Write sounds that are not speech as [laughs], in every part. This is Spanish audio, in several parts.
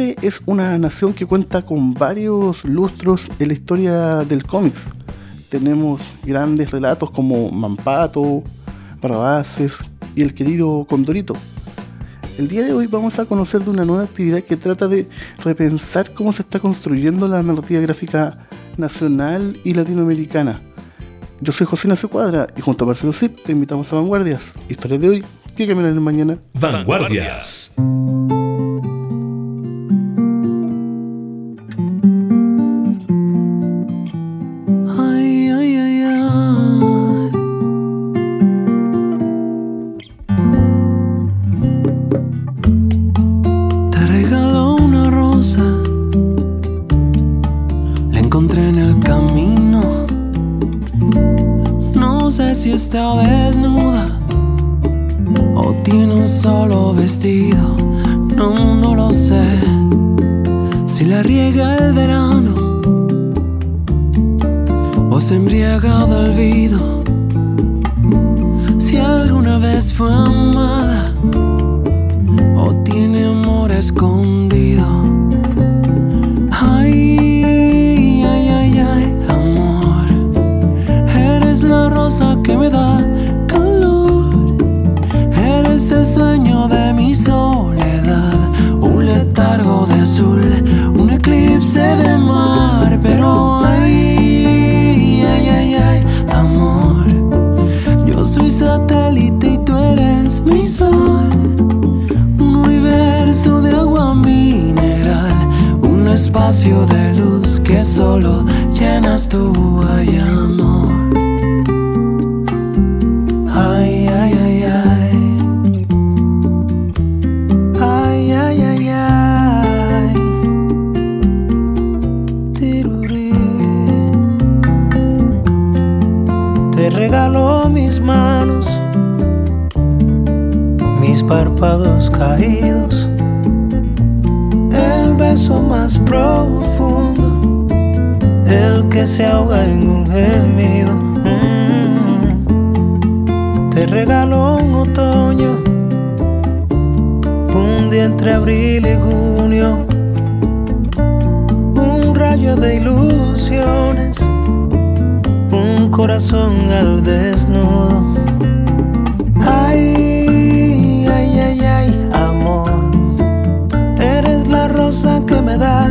Es una nación que cuenta con varios lustros en la historia del cómics. Tenemos grandes relatos como Mampato, Barrabases y el querido Condorito. El día de hoy vamos a conocer de una nueva actividad que trata de repensar cómo se está construyendo la narrativa gráfica nacional y latinoamericana. Yo soy José Nacio Cuadra y junto a Marcelo Cid te invitamos a Vanguardias, historias de hoy que cambiarán el mañana. Vanguardias. tiene un solo vestido, no, no lo sé. Si la riega el verano o se embriaga de olvido. Si alguna vez fue amada o tiene amor escondido. espacio de luz que solo llenas tú allá, no. se ahoga en un gemido. Mm. Te regaló un otoño, un día entre abril y junio, un rayo de ilusiones, un corazón al desnudo. Ay, ay, ay, ay, amor, eres la rosa que me da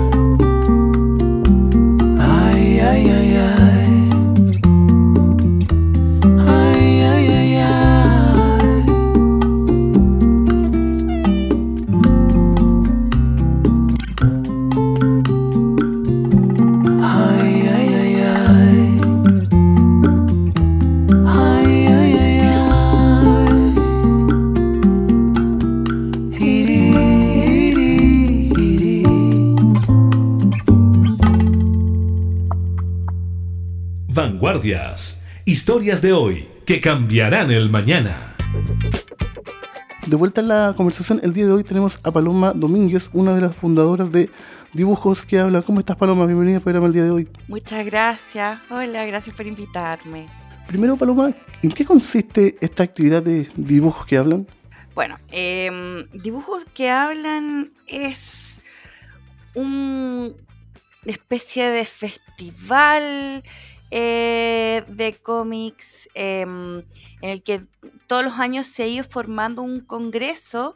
De hoy que cambiarán el mañana. De vuelta en la conversación, el día de hoy tenemos a Paloma Domínguez, una de las fundadoras de Dibujos que habla. ¿Cómo estás, Paloma? Bienvenida al programa el día de hoy. Muchas gracias. Hola, gracias por invitarme. Primero, Paloma, ¿en qué consiste esta actividad de Dibujos que hablan? Bueno, em, Dibujos que hablan es una especie de festival eh, de cómics em, en el que todos los años se ha ido formando un congreso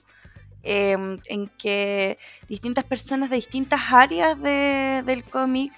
em, en que distintas personas de distintas áreas del cómic,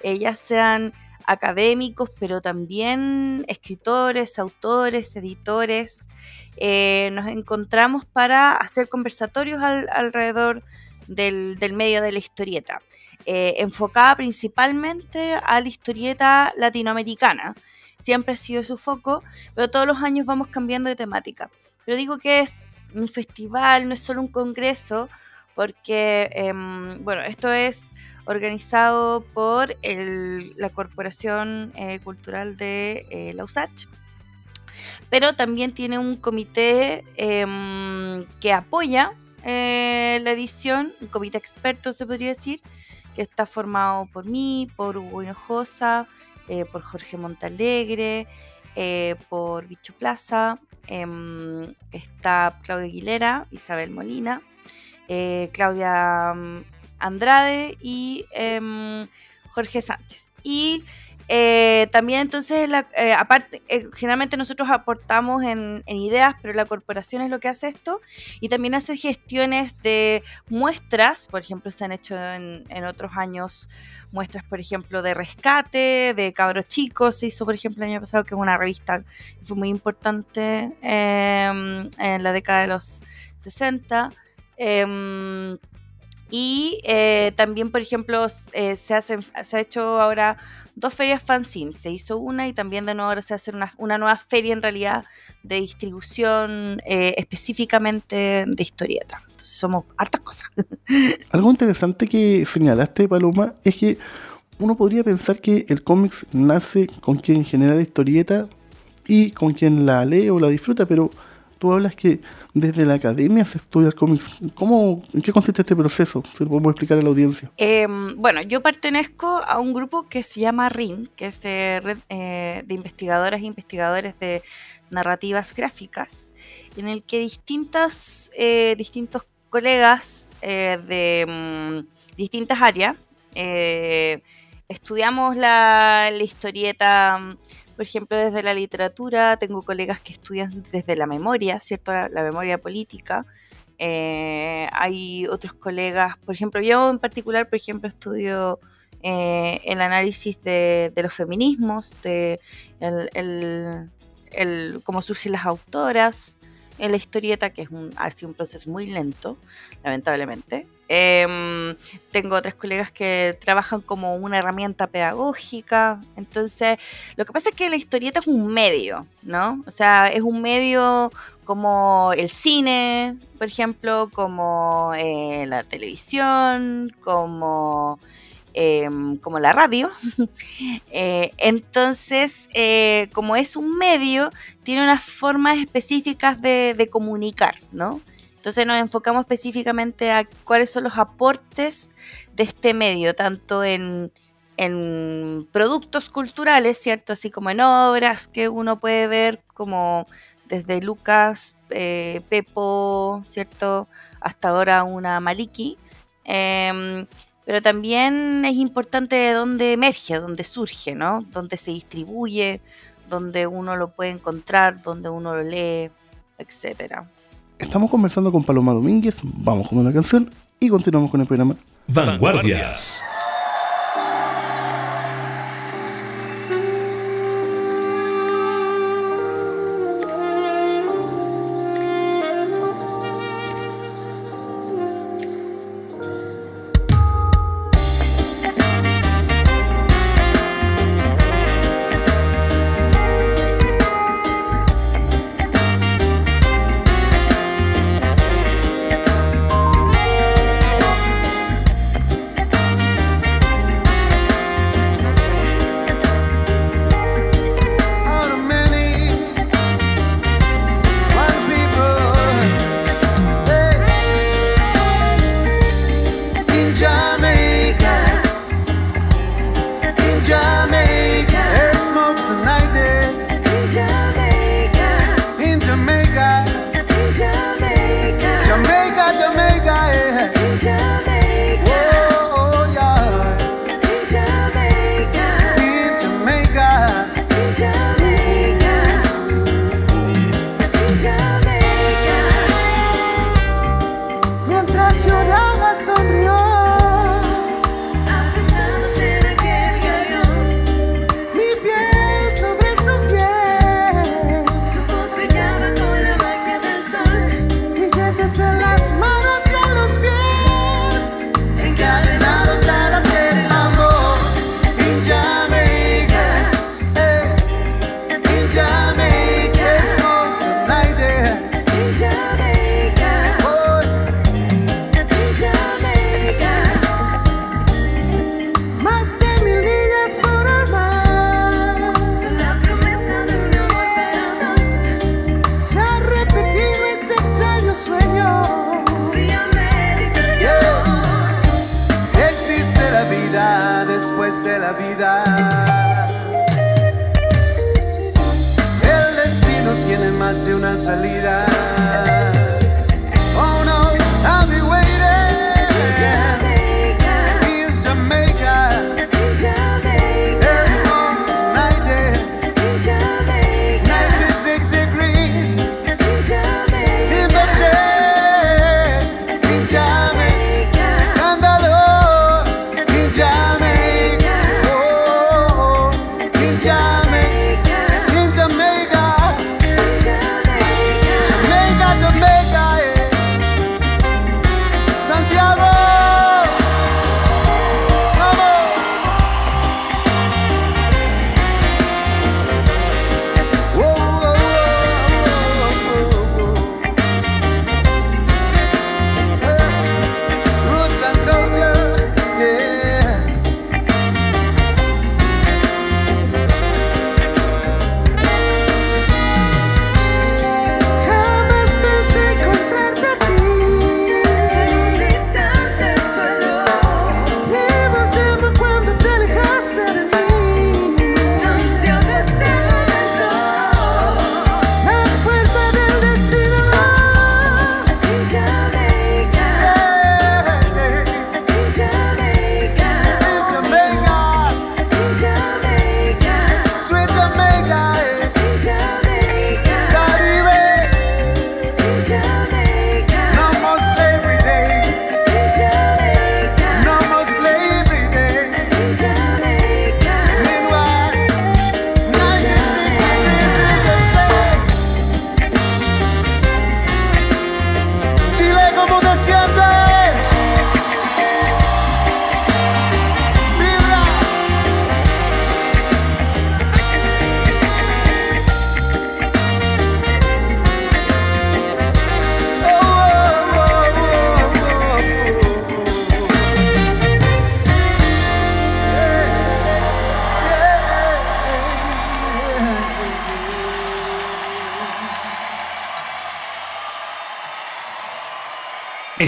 eh, ya sean académicos, pero también escritores, autores, editores, eh, nos encontramos para hacer conversatorios alrededor del, medio de la historieta, eh, enfocada principalmente a la historieta latinoamericana. Siempre ha sido su foco, pero todos los años vamos cambiando de temática. Pero digo que es un festival, no es solo un congreso, porque, em, bueno, esto es organizado por la Corporación eh, Cultural de eh, la USACH, pero también tiene un comité em, que apoya eh, la edición, un comité experto se podría decir, que está formado por mí, por Hugo Hinojosa, eh, por Jorge Montalegre, eh, por Bicho Plaza, em, está Claudia Aguilera, Isabel Molina, Claudia mm, Andrade y em, Jorge Sánchez. Y eh, también entonces, eh, aparte, eh, generalmente nosotros aportamos en, ideas, pero la corporación es lo que hace esto y también hace gestiones de muestras, por ejemplo, se han hecho en, otros años muestras, por ejemplo, de rescate, de cabros chicos, se hizo, por ejemplo, el año pasado, que es una revista que fue muy importante em, en la década de los 60. Y eh, también, por ejemplo, eh, se, hacen, se ha hecho ahora dos ferias fanzine. Se hizo una y también de nuevo ahora se hace una, una nueva feria en realidad de distribución eh, específicamente de historieta. Entonces somos hartas cosas. [laughs] Algo interesante que señalaste, Paloma, es que uno podría pensar que el cómics nace con quien genera la historieta y con quien la lee o la disfruta, pero tú hablas que desde la academia se estudia el cómic. ¿Cómo, ¿En qué consiste este proceso? Si lo podemos explicar a la audiencia. Em, bueno, yo pertenezco a un grupo que se llama RIM, que es de red eh, de investigadoras e investigadores de narrativas gráficas, en el que distintas, eh, distintos colegas eh, de mm, distintas áreas estudiamos la, la historieta por ejemplo, desde la literatura, tengo colegas que estudian desde la memoria, ¿cierto? La, memoria política. Eh, hay otros colegas, por ejemplo, yo en particular, por ejemplo, estudio eh, el análisis de, los feminismos, de el, cómo surgen las autoras en la historieta, que es un, ha sido un proceso muy lento, lamentablemente. Em, tengo otras colegas que trabajan como una herramienta pedagógica. Entonces, lo que pasa es que la historieta es un medio, ¿no? O sea, es un medio como el cine, por ejemplo, como eh, la televisión, como, em, como la radio. [laughs] Eh, entonces, eh, como es un medio, tiene unas formas específicas de, de comunicar, ¿no? Entonces nos enfocamos específicamente a cuáles son los aportes de este medio, tanto en, productos culturales, ¿cierto? Así como en obras que uno puede ver como desde Lucas, eh, Pepo, ¿cierto? Hasta ahora una Maliki. Pero también es importante de dónde emerge, dónde surge, ¿no? Dónde se distribuye, dónde uno lo puede encontrar, dónde uno lo lee, etcétera. Estamos conversando con Paloma Domínguez, vamos con una canción y continuamos con el programa. Vanguardias.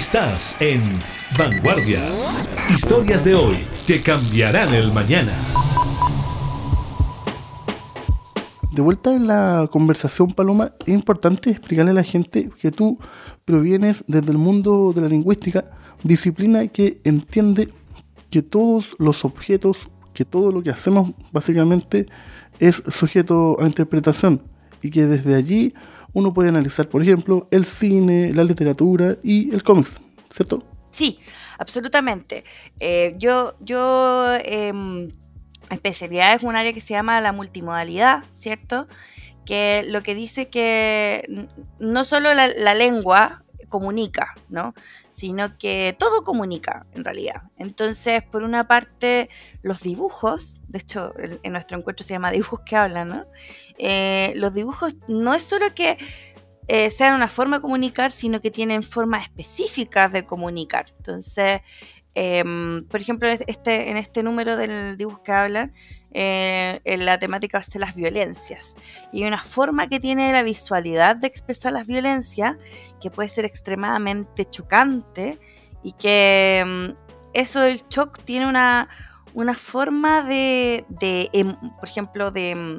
Estás en Vanguardias. Historias de hoy que cambiarán el mañana. De vuelta en la conversación, Paloma, es importante explicarle a la gente que tú provienes desde el mundo de la lingüística, disciplina que entiende que todos los objetos, que todo lo que hacemos básicamente es sujeto a interpretación y que desde allí uno puede analizar, por ejemplo, el cine, la literatura y el cómics, ¿cierto? Sí, absolutamente. Eh, yo, yo eh, especialidad es un área que se llama la multimodalidad, ¿cierto? Que lo que dice que no solo la lengua comunica, ¿no? Sino que todo comunica en realidad. Entonces, por una parte, los dibujos, de hecho, en nuestro encuentro se llama dibujos que hablan, ¿no? Eh, los dibujos no es solo que eh, sean una forma de comunicar, sino que tienen formas específicas de comunicar. Entonces, em, por ejemplo, este, en este número del dibujo que hablan, eh, en la temática ser las violencias. Y una forma que tiene la visualidad de expresar las violencias que puede ser extremadamente chocante y que mm, eso del shock tiene una, una forma de, de em, por ejemplo, de,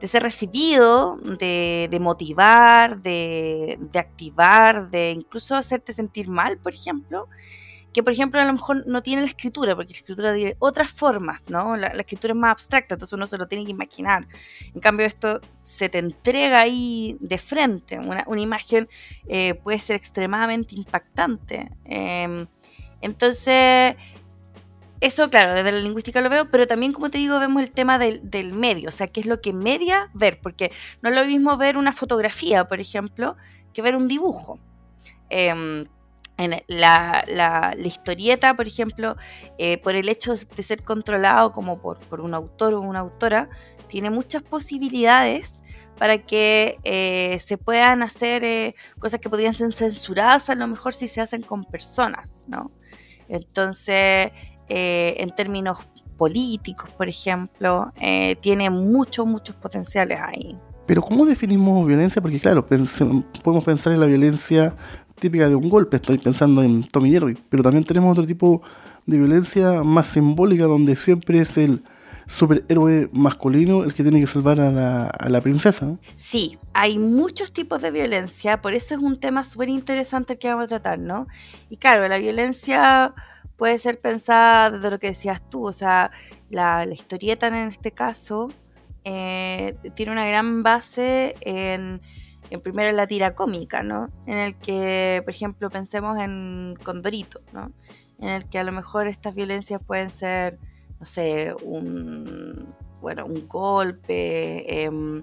de, ser recibido, de, de motivar, de, de activar, de incluso hacerte sentir mal, por ejemplo que por ejemplo a lo mejor no tiene la escritura, porque la escritura tiene otras formas, ¿no? La, escritura es más abstracta, entonces uno se lo tiene que imaginar. En cambio esto se te entrega ahí de frente, una, imagen eh, puede ser extremadamente impactante. Em, entonces, eso claro, desde la lingüística lo veo, pero también como te digo, vemos el tema del, medio, o sea, qué es lo que media ver, porque no es lo mismo ver una fotografía, por ejemplo, que ver un dibujo. Eh, la, la, historieta, por ejemplo, eh, por el hecho de ser controlado como por, un autor o una autora, tiene muchas posibilidades para que eh, se puedan hacer eh, cosas que podrían ser censuradas a lo mejor si se hacen con personas, ¿no? Entonces, en términos políticos, por ejemplo, tiene muchos, muchos potenciales ahí. Pero ¿cómo definimos violencia? Porque claro, podemos pensar en la violencia típica de un golpe, estoy pensando en Tommy Jerry, pero también tenemos otro tipo de violencia más simbólica donde siempre es el superhéroe masculino el que tiene que salvar a la, princesa. Sí, hay muchos tipos de violencia, por eso es un tema súper interesante que vamos a tratar, ¿no? Y claro, la violencia puede ser pensada desde lo que decías tú, o sea, la, la historieta en este caso eh, tiene una gran base en en primero la tira cómica, ¿no? En el que, por ejemplo, pensemos en Condorito, ¿no? En el que a lo mejor estas violencias pueden ser, no sé, un, bueno, un golpe, em,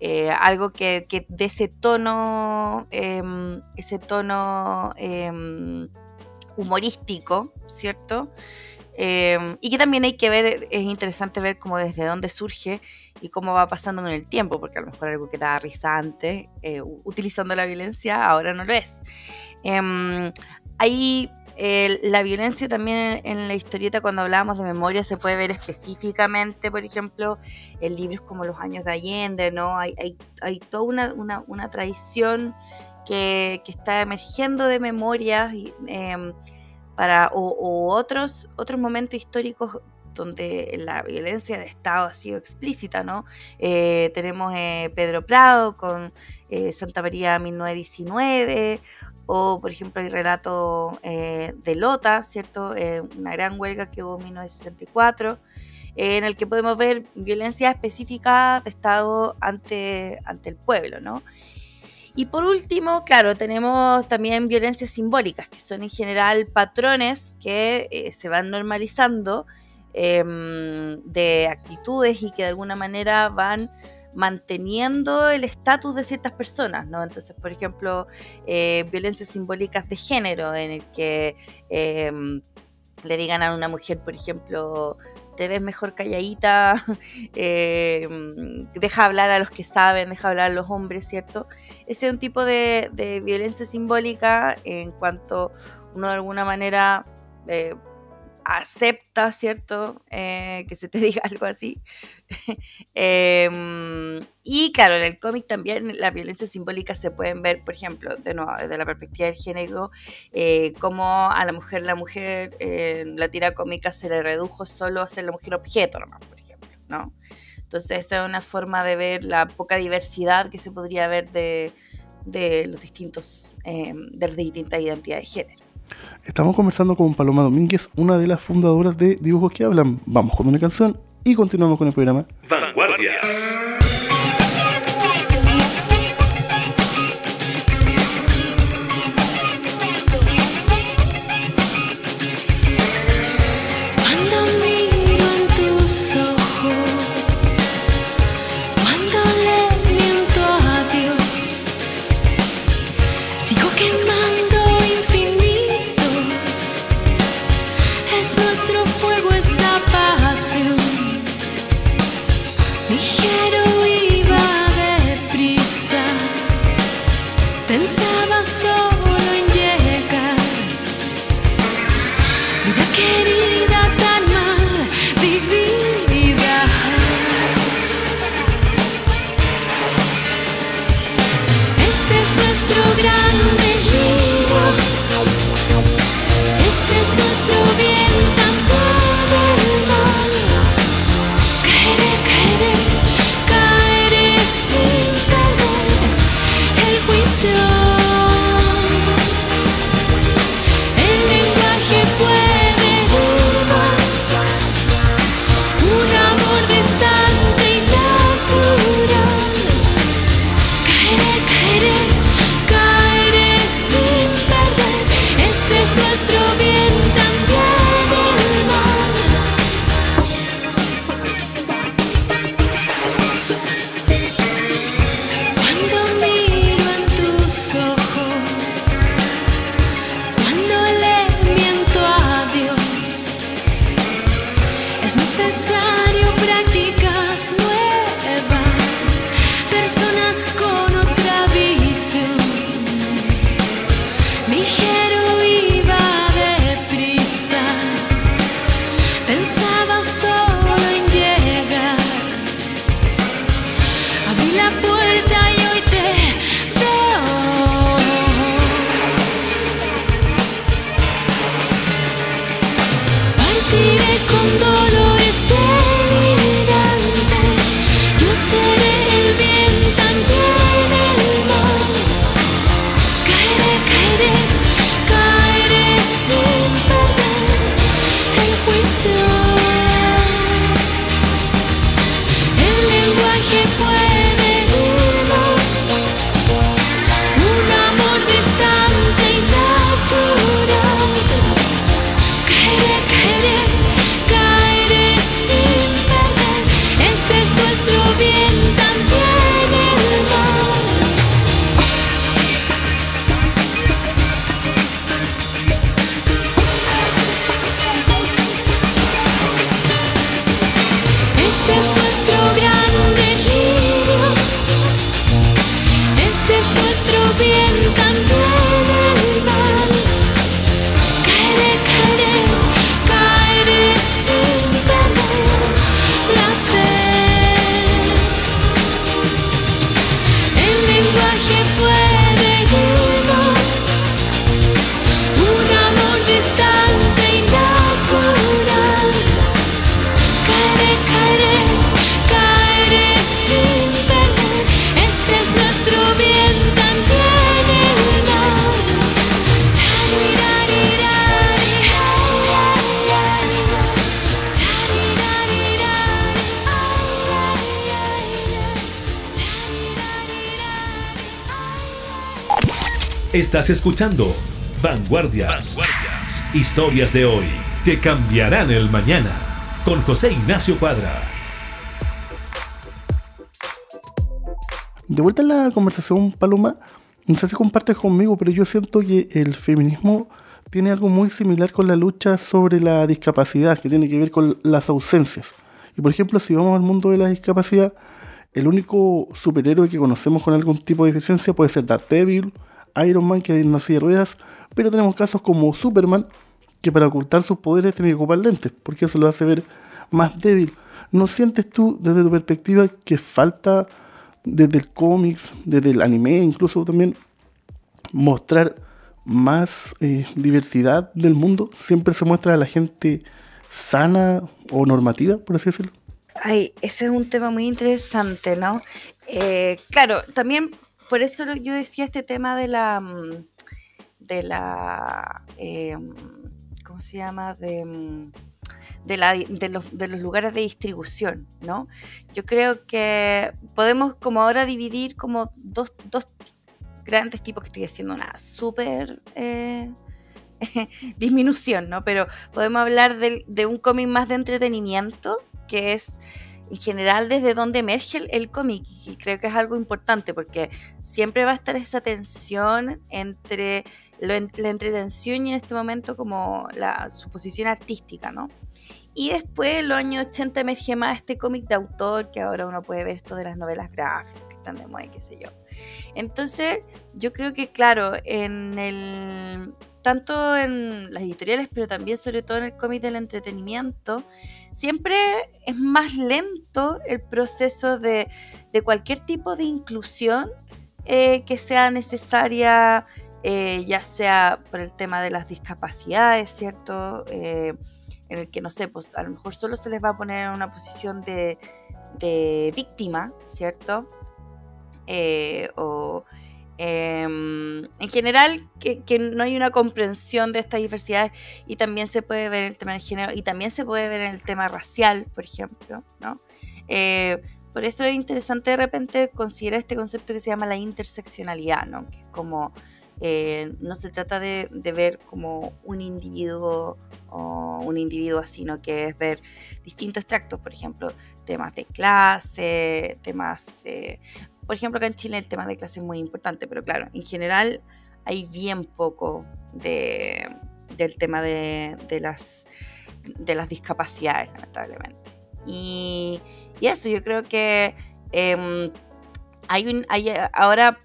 eh, algo que, que de ese tono, em, ese tono em, humorístico, ¿cierto? y que también hay que ver, es interesante ver cómo desde dónde surge y cómo va pasando con el tiempo, porque a lo mejor algo que estaba risa eh, utilizando la violencia, ahora no lo es. Eh, hay la violencia también en la historieta, cuando hablábamos de memoria, se puede ver específicamente, por ejemplo, en libros como Los años de Allende, ¿no? Hay, hay, hay toda una, una, tradición que, que, está emergiendo de memorias eh, para, o, o, otros, otros momentos históricos donde la violencia de Estado ha sido explícita, ¿no? Eh, tenemos eh, Pedro Prado con eh, Santa María 1919, o por ejemplo el relato de Lota, ¿cierto? una gran huelga que hubo en 1964 en el que podemos ver violencia específica de Estado ante, ante el pueblo, ¿no? Y por último, claro, tenemos también violencias simbólicas, que son en general patrones que se van normalizando Em, de actitudes y que de alguna manera van manteniendo el estatus de ciertas personas, ¿no? Entonces, por ejemplo, eh, violencias simbólicas de género, en el que em, le digan a una mujer, por ejemplo, te ves mejor calladita, [laughs] em, deja hablar a los que saben, deja hablar a los hombres, ¿cierto? Ese es un tipo de, violencia simbólica en cuanto uno de alguna manera eh, acepta, ¿cierto? Eh, que se te [laughs] diga algo así. [laughs] Em, y claro, en el cómic también la violencia simbólica se pueden ver, por ejemplo, de nuevo, desde la perspectiva del género, eh, como a la mujer, la mujer en la tira cómica se le redujo solo a ser la mujer objeto nomás, por ejemplo, ¿no? Entonces, esta es una forma de ver la poca diversidad que se podría ver de, de los distintos, em, de las distintas identidades de género. Estamos conversando con Paloma Domínguez, una de las fundadoras de Dibujos que Hablan. Vamos con una canción y continuamos con el programa. disco Estás escuchando Vanguardias. Historias de hoy que cambiarán el mañana. Con José Ignacio Cuadra. De vuelta en la conversación, Paloma, no sé si compartes conmigo, pero yo siento que el feminismo tiene algo muy similar con la lucha sobre la discapacidad, que tiene que ver con las ausencias. Y por ejemplo, si vamos al mundo de la discapacidad, el único superhéroe que conocemos con algún tipo de deficiencia puede ser Daredevil, Iron Man que en de ruedas, pero tenemos casos como Superman, que para ocultar sus poderes tiene que ocupar lentes, porque eso lo hace ver más débil. ¿No sientes tú, desde tu perspectiva, que falta desde el cómics, desde el anime, incluso también, mostrar más eh, diversidad del mundo? Siempre se muestra a la gente sana o normativa, por así decirlo. Ay, ese es un tema muy interesante, ¿no? Eh, claro, también por eso yo decía este tema de la mm, de la em, ¿cómo se llama? de, mm, de, la, de, los, de, los, lugares de distribución, ¿no? Yo creo que podemos como ahora dividir como dos, dos grandes tipos que estoy haciendo una súper eh, [laughs] disminución, ¿no? Pero podemos hablar de, de un cómic más de entretenimiento, que es en general desde donde emerge el, cómic y creo que es algo importante porque siempre va a estar esa tensión entre la entretención y en este momento como la, su posición artística, ¿no? Y después en los años 80 emerge más este cómic de autor que ahora uno puede ver esto de las novelas gráficas que están de moda, qué sé yo. Entonces yo creo que claro, en el tanto en las editoriales, pero también sobre todo en el cómic del entretenimiento, siempre es más lento el proceso de, cualquier tipo de inclusión eh, que sea necesaria, eh, ya sea por el tema de las discapacidades, ¿cierto? Eh, en el que, no sé, pues a lo mejor solo se les va a poner en una posición de, de víctima, ¿cierto? o Em, en general, que, no hay una comprensión de estas diversidades y también se puede ver en el tema del género y también se puede ver en el tema racial, por ejemplo, ¿no? Eh, por eso es interesante de repente considerar este concepto que se llama la interseccionalidad. Que es como, eh, no se trata de, ver como un individuo o un individuo sino que es ver distintos extractos, por ejemplo, temas de clase, temas eh, por ejemplo, acá en Chile el tema de clase es muy importante, pero claro, en general hay bien poco de, del tema de, las, de las discapacidades, lamentablemente. Y, eso, yo creo que em, hay un, hay, ahora,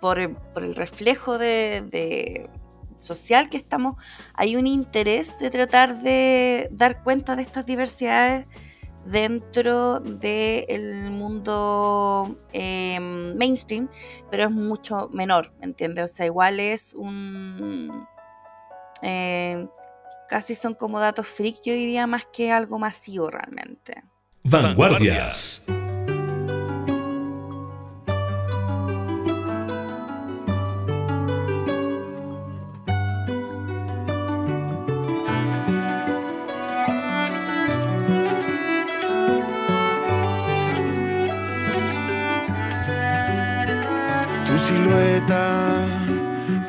por, el reflejo de, social que estamos, hay un interés de tratar de dar cuenta de estas diversidades dentro del mundo em, mainstream, pero es mucho menor, ¿me entiendes? O sea, igual es un... Eh, casi son como datos freak, yo diría, más que algo masivo realmente. Vanguardias.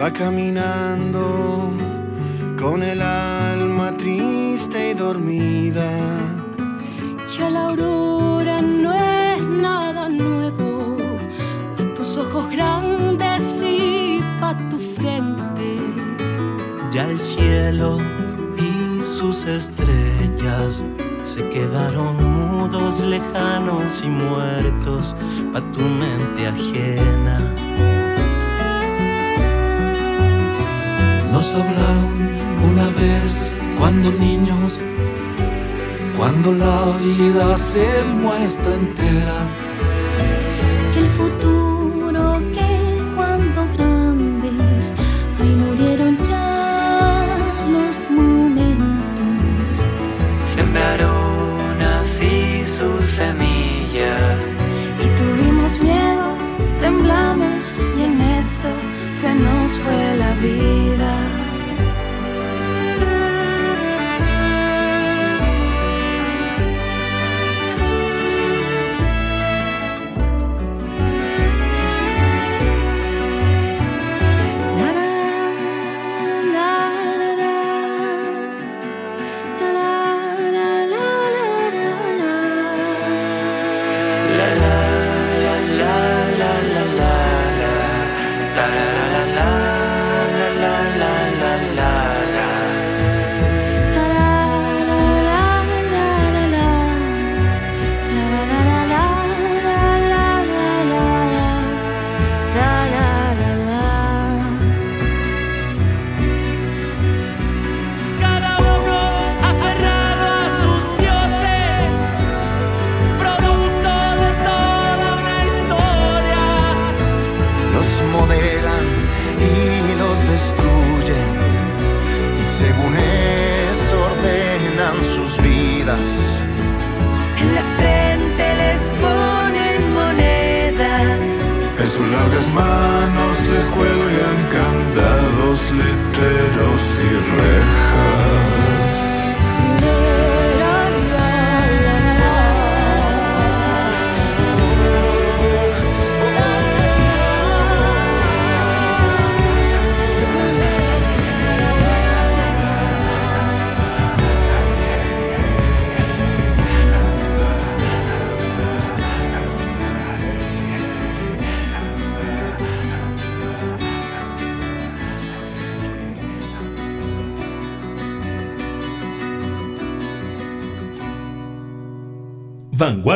Va caminando con el alma triste y dormida. Ya la aurora no es nada nuevo, pa' tus ojos grandes y pa' tu frente. Ya el cielo y sus estrellas se quedaron mudos, lejanos y muertos pa' tu mente ajena. Nos hablaron una vez cuando niños, cuando la vida se muestra entera. Que el futuro que cuando grandes, ahí murieron ya los momentos. Sembraron así su semilla. Y tuvimos miedo, temblamos y en eso se nos fue la vida.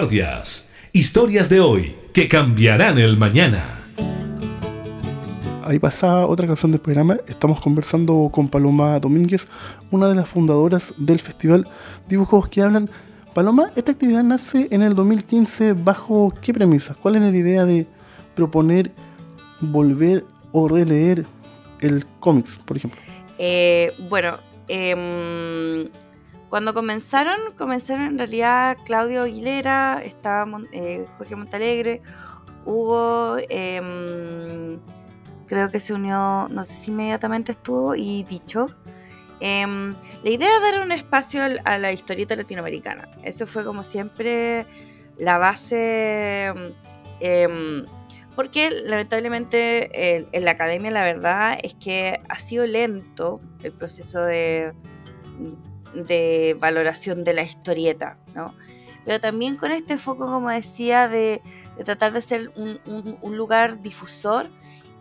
Vanguardias. Historias de hoy que cambiarán el mañana. Ahí pasa otra canción del programa. Estamos conversando con Paloma Domínguez, una de las fundadoras del festival Dibujos que hablan. Paloma, esta actividad nace en el 2015 bajo qué premisas? ¿Cuál es la idea de proponer, volver o releer el cómics, por ejemplo? Eh, bueno, em, cuando comenzaron, comenzaron en realidad Claudio Aguilera, estaba eh, Jorge Montalegre, Hugo, em, creo que se unió, no sé si inmediatamente estuvo, y dicho. Em, la idea es dar un espacio a la historieta latinoamericana. Eso fue como siempre la base, em, porque lamentablemente en la academia la verdad es que ha sido lento el proceso de, de valoración de la historieta, ¿no? Pero también con este foco, como decía, de, tratar de ser un, un lugar difusor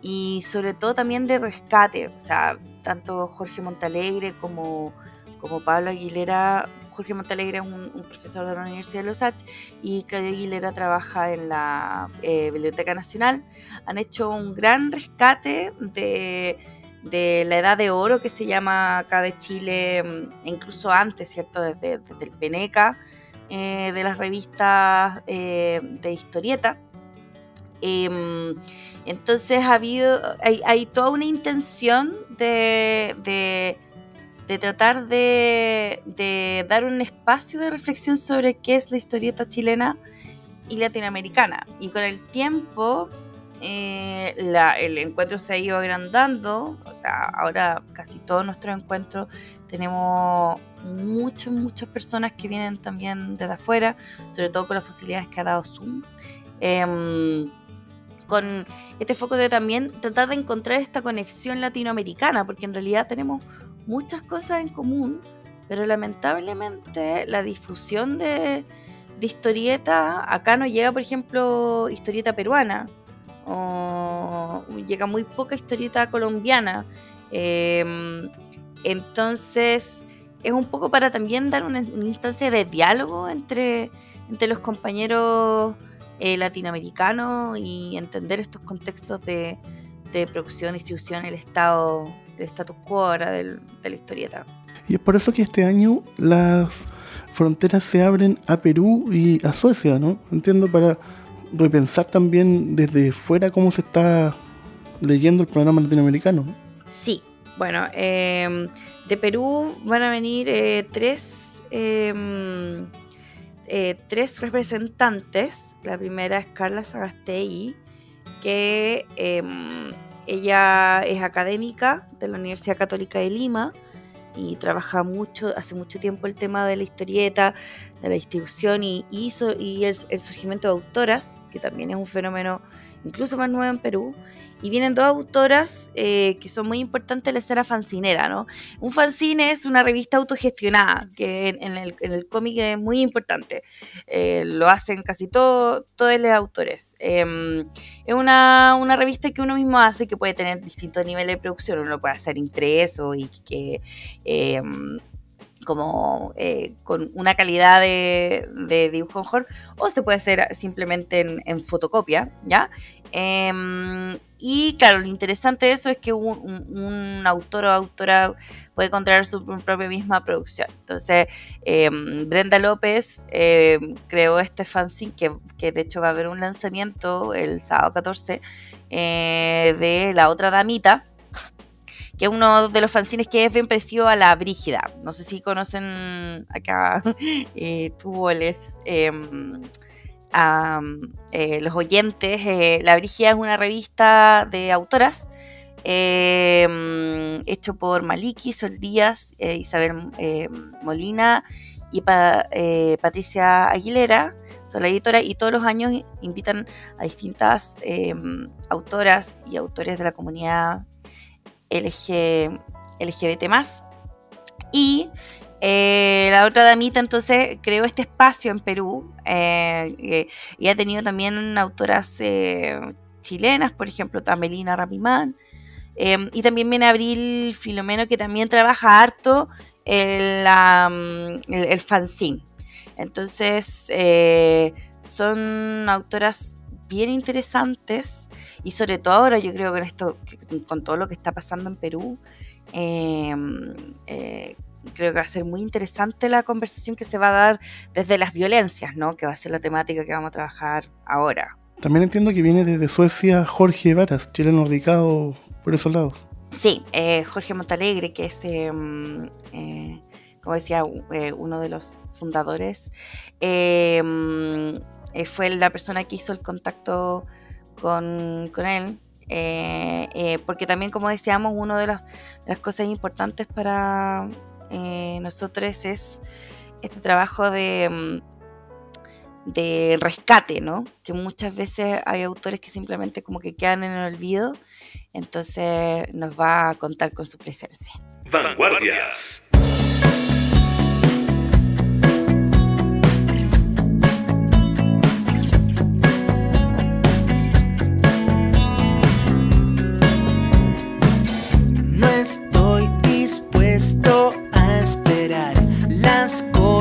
y sobre todo también de rescate. O sea, tanto Jorge Montalegre como, como Pablo Aguilera. Jorge Montalegre es un, profesor de la Universidad de Los Ángeles y Claudio Aguilera trabaja en la eh, Biblioteca Nacional. Han hecho un gran rescate de, de, la edad de oro que se llama acá de Chile, mm, incluso antes, ¿cierto? Desde, desde el Peneca, eh, de las revistas eh, de historieta. Em, entonces ha habido, hay, toda una intención de, de, tratar de, dar un espacio de reflexión sobre qué es la historieta chilena y latinoamericana. Y con el tiempo eh, el encuentro se ha ido agrandando, o sea, ahora casi todos nuestros encuentros tenemos muchas, muchas personas que vienen también desde afuera, sobre todo con las posibilidades que ha dado Zoom. Em, con este foco de también tratar de encontrar esta conexión latinoamericana, porque en realidad tenemos muchas cosas en común, pero lamentablemente la difusión de, historieta, acá no llega, por ejemplo, historieta peruana, llega muy poca historieta colombiana. Em, entonces, es un poco para también dar una, instancia de diálogo entre, entre los compañeros eh, latinoamericano y entender estos contextos de, producción, distribución, el estado, el status quo ahora de la historieta. Y es por eso que este año las fronteras se abren a Perú y a Suecia, ¿no? Entiendo, para repensar también desde fuera cómo se está leyendo el programa latinoamericano. Sí, bueno, em, de Perú van a venir eh, tres, em, eh, tres representantes la primera es Carla Sagastei, que em, ella es académica de la Universidad Católica de Lima y trabaja mucho, hace mucho tiempo el tema de la historieta, de la distribución y, hizo, y el, el surgimiento de autoras, que también es un fenómeno incluso más nueva en Perú, y vienen dos autoras eh, que son muy importantes en la escena fancinera, ¿no? Un fanzine es una revista autogestionada, que en, el, cómic es muy importante. Eh, lo hacen casi todos los autores. Em, es una, revista que uno mismo hace, que puede tener distintos niveles de producción. Uno puede hacer impreso y que em, como eh, con una calidad de, dibujo mejor, o se puede hacer simplemente en, fotocopia, ¿ya? Em, y claro, lo interesante de eso es que un, autor o autora puede controlar su propia misma producción. Entonces, em, Brenda López em, creó este fanzine, que, que, de hecho va a haber un lanzamiento el sábado 14, eh, de La Otra Damita, que es uno de los fanzines que es bien parecido a La Brígida. No sé si conocen acá, [laughs] eh, tú, les... a eh, los oyentes. Eh, la Brigia es una revista de autoras eh, hecho por Maliki, Sol Díaz, Isabel Molina y Patricia Aguilera, son la editora, y todos los años invitan a distintas autoras y autores de la comunidad LG, LGBT. Y eh, la otra damita entonces creó este espacio en Perú eh, y ha tenido también autoras eh, chilenas, por ejemplo, Tamelina Rapimán. y también viene Abril Filomeno que también trabaja harto el, el, fanzine. Entonces, eh, son autoras bien interesantes y sobre todo ahora yo creo que con esto, con todo lo que está pasando en Perú, em, eh, creo que va a ser muy interesante la conversación que se va a dar desde las violencias, ¿no? Que va a ser la temática que vamos a trabajar ahora. También entiendo que viene desde Suecia Jorge Varas, chileno radicado por esos lados. Sí, eh, Jorge Montalegre, que es, em, eh, como decía, eh, uno de los fundadores, em, fue la persona que hizo el contacto con, él. porque también, como decíamos, una de las, cosas importantes para nosotros es este trabajo de, em, de rescate, ¿no? Que muchas veces hay autores que simplemente como que quedan en el olvido, entonces nos va a contar con su presencia. Vanguardias. Las cosas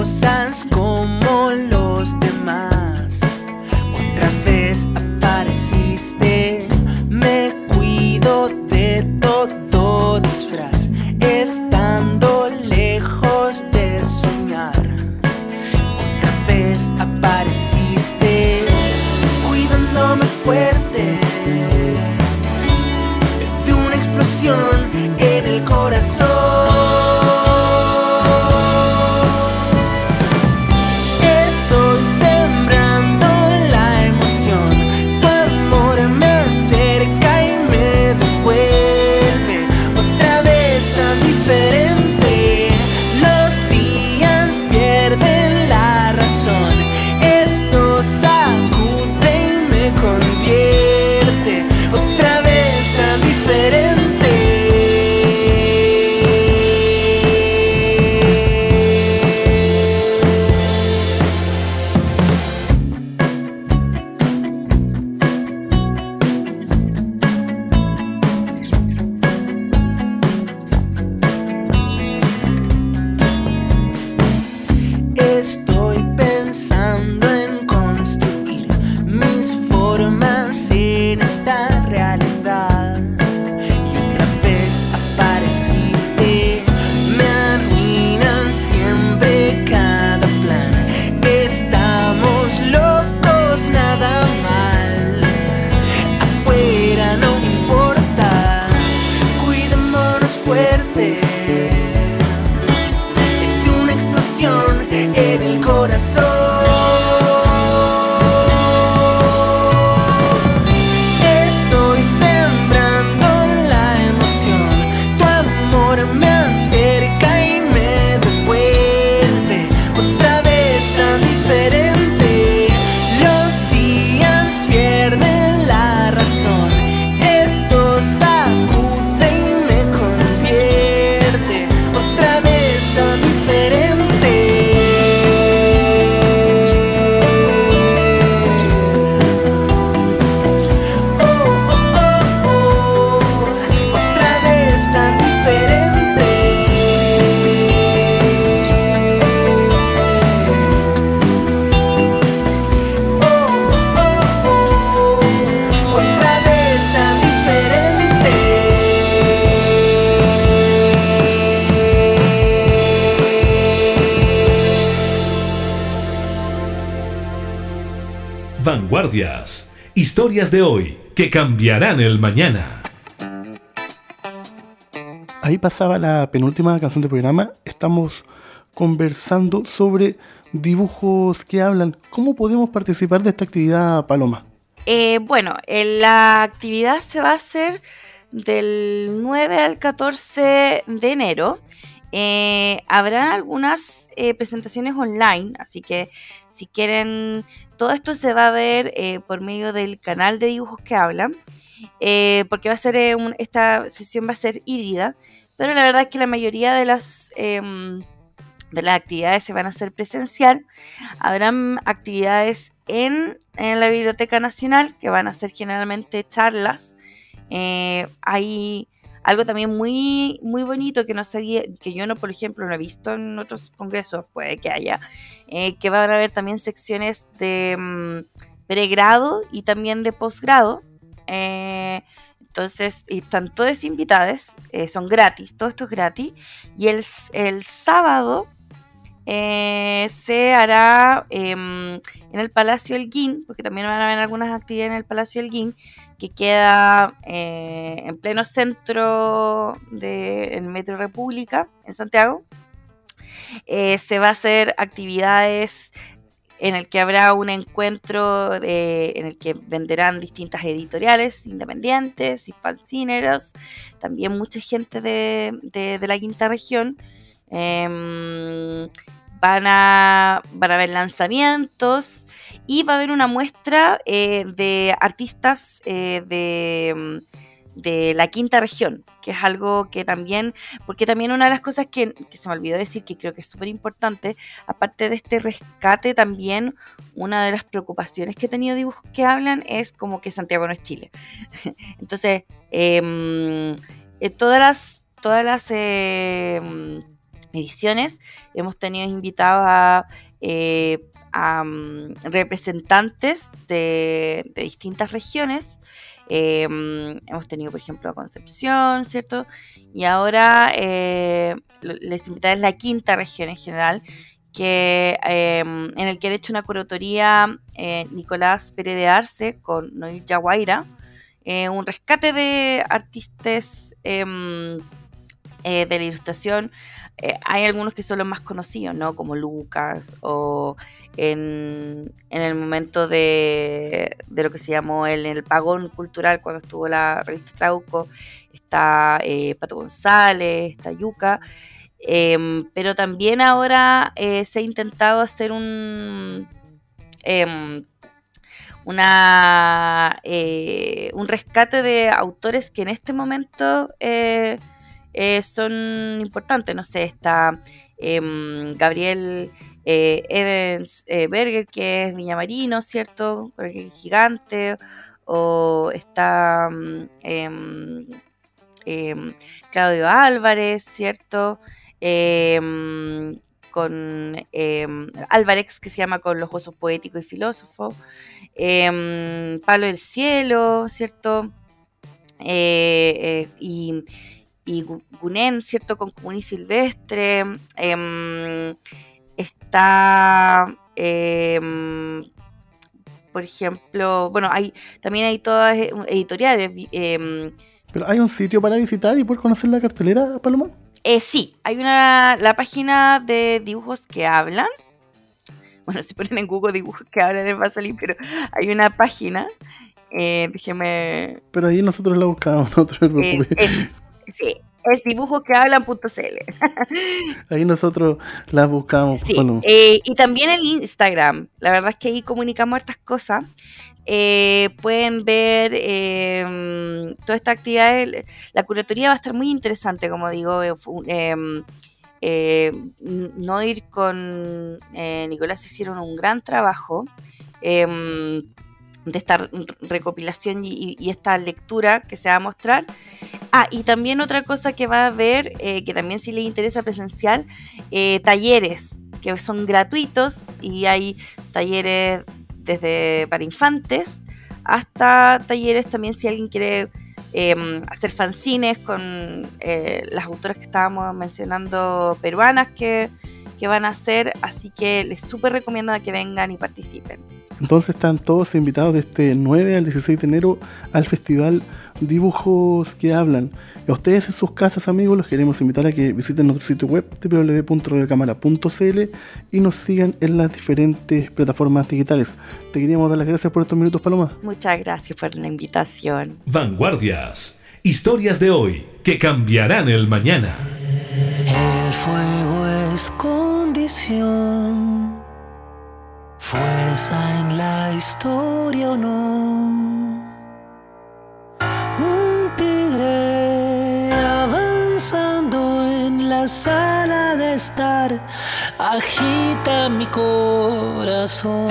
Historias de hoy que cambiarán el mañana. Ahí pasaba la penúltima canción del programa. Estamos conversando sobre dibujos que hablan. ¿Cómo podemos participar de esta actividad, Paloma? Eh, bueno, la actividad se va a hacer del 9 al 14 de enero. Eh, habrá algunas eh, presentaciones online, así que si quieren todo esto se va a ver eh, por medio del canal de dibujos que hablan, eh, porque va a ser eh, esta sesión va a ser híbrida, pero la verdad es que la mayoría de las em, de las actividades se van a hacer presencial. Habrán actividades en, la Biblioteca Nacional que van a ser generalmente charlas. hay algo también muy, muy bonito que no sabía, que yo no, por ejemplo, no he visto en otros congresos, puede que haya, eh, que van a haber también secciones de mm, pregrado y también de posgrado. Eh, entonces, están todas invitadas, eh, son gratis, todo esto es gratis. Y el, el sábado eh, se hará em, en el Palacio El Guin, porque también van a haber algunas actividades en el Palacio El Guin, que queda eh, en pleno centro del Metro República, en Santiago. Eh, se va a hacer actividades en el que habrá un encuentro en el que venderán distintas editoriales independientes y también mucha gente de, de la quinta región. Em, van, a, van a haber lanzamientos y va a haber una muestra eh, de artistas eh, de, de, la quinta región, que es algo que también, porque también una de las cosas que, se me olvidó decir, que creo que es súper importante, aparte de este rescate, también una de las preocupaciones que he tenido dibujos que hablan es como que Santiago no es Chile. [laughs] Entonces, em, eh, todas las... Todas las em, ediciones hemos tenido invitados a, eh, mm, representantes de, distintas regiones. Eh, mm, hemos tenido, por ejemplo, a Concepción, ¿cierto? Y ahora eh, les invitaré la quinta región en general, que, mm, en el que han hecho una curatoría Nicolás Pérez de Arce con Noir Yaguaira, un rescate de artistas de la ilustración eh, hay algunos que son los más conocidos, ¿no? Como Lucas o en, el momento de, lo que se llamó el, el pagón cultural cuando estuvo la revista Trauco, está eh, Pato González, está Yuca. Em, pero también ahora eh, se ha intentado hacer un em, una, un rescate de autores que en este momento eh, son importantes. No sé, está em, Gabriel eh, Evans eh, Berger, que es Viñamarino, ¿cierto? El gigante. O está mm, em, em, Claudio Álvarez, ¿cierto? con Álvarez, que se llama Con los huesos poéticos y filósofos. Pablo del Cielo, ¿cierto? y y Gunem, ¿cierto? Con Comuni Silvestre. Em, está, em, por ejemplo, bueno, hay también hay todas eh, editoriales. Em, ¿Pero hay un sitio para visitar y poder conocer la cartelera, Paloma? Eh, sí, hay una la página de dibujos que hablan. Bueno, si ponen en Google dibujos que hablan les va a salir, pero hay una página. Eh, déjeme. Pero ahí nosotros la buscamos, [laughs] nosotros eh, Sí, es dibujos que hablan.cl. [laughs] ahí nosotros las buscamos. Sí, eh, y también el Instagram. La verdad es que ahí comunicamos estas cosas. Eh, pueden ver eh, toda esta actividad. La curatoría va a estar muy interesante, como digo. Em, no ir con Nicolás hicieron un gran trabajo. De esta recopilación y, esta lectura que se va a mostrar. Ah, y también otra cosa que va a haber, eh, que también si les interesa presencial, eh, talleres que son gratuitos y hay talleres desde para infantes hasta talleres también si alguien quiere em, hacer fanzines con eh, las autoras que estábamos mencionando peruanas que, que van a hacer, así que les súper recomiendo que vengan y participen. Entonces están todos invitados de este 9 al 16 de enero al festival Dibujos que Hablan. A ustedes en sus casas, amigos, los queremos invitar a que visiten nuestro sitio web www.radiocamara.cl y nos sigan en las diferentes plataformas digitales. Te queríamos dar las gracias por estos minutos, Paloma. Muchas gracias por la invitación. Vanguardias. Historias de hoy que cambiarán el mañana. El fuego es condición fuerza en la historia o no. Un tigre avanzando en la sala de estar agita mi corazón.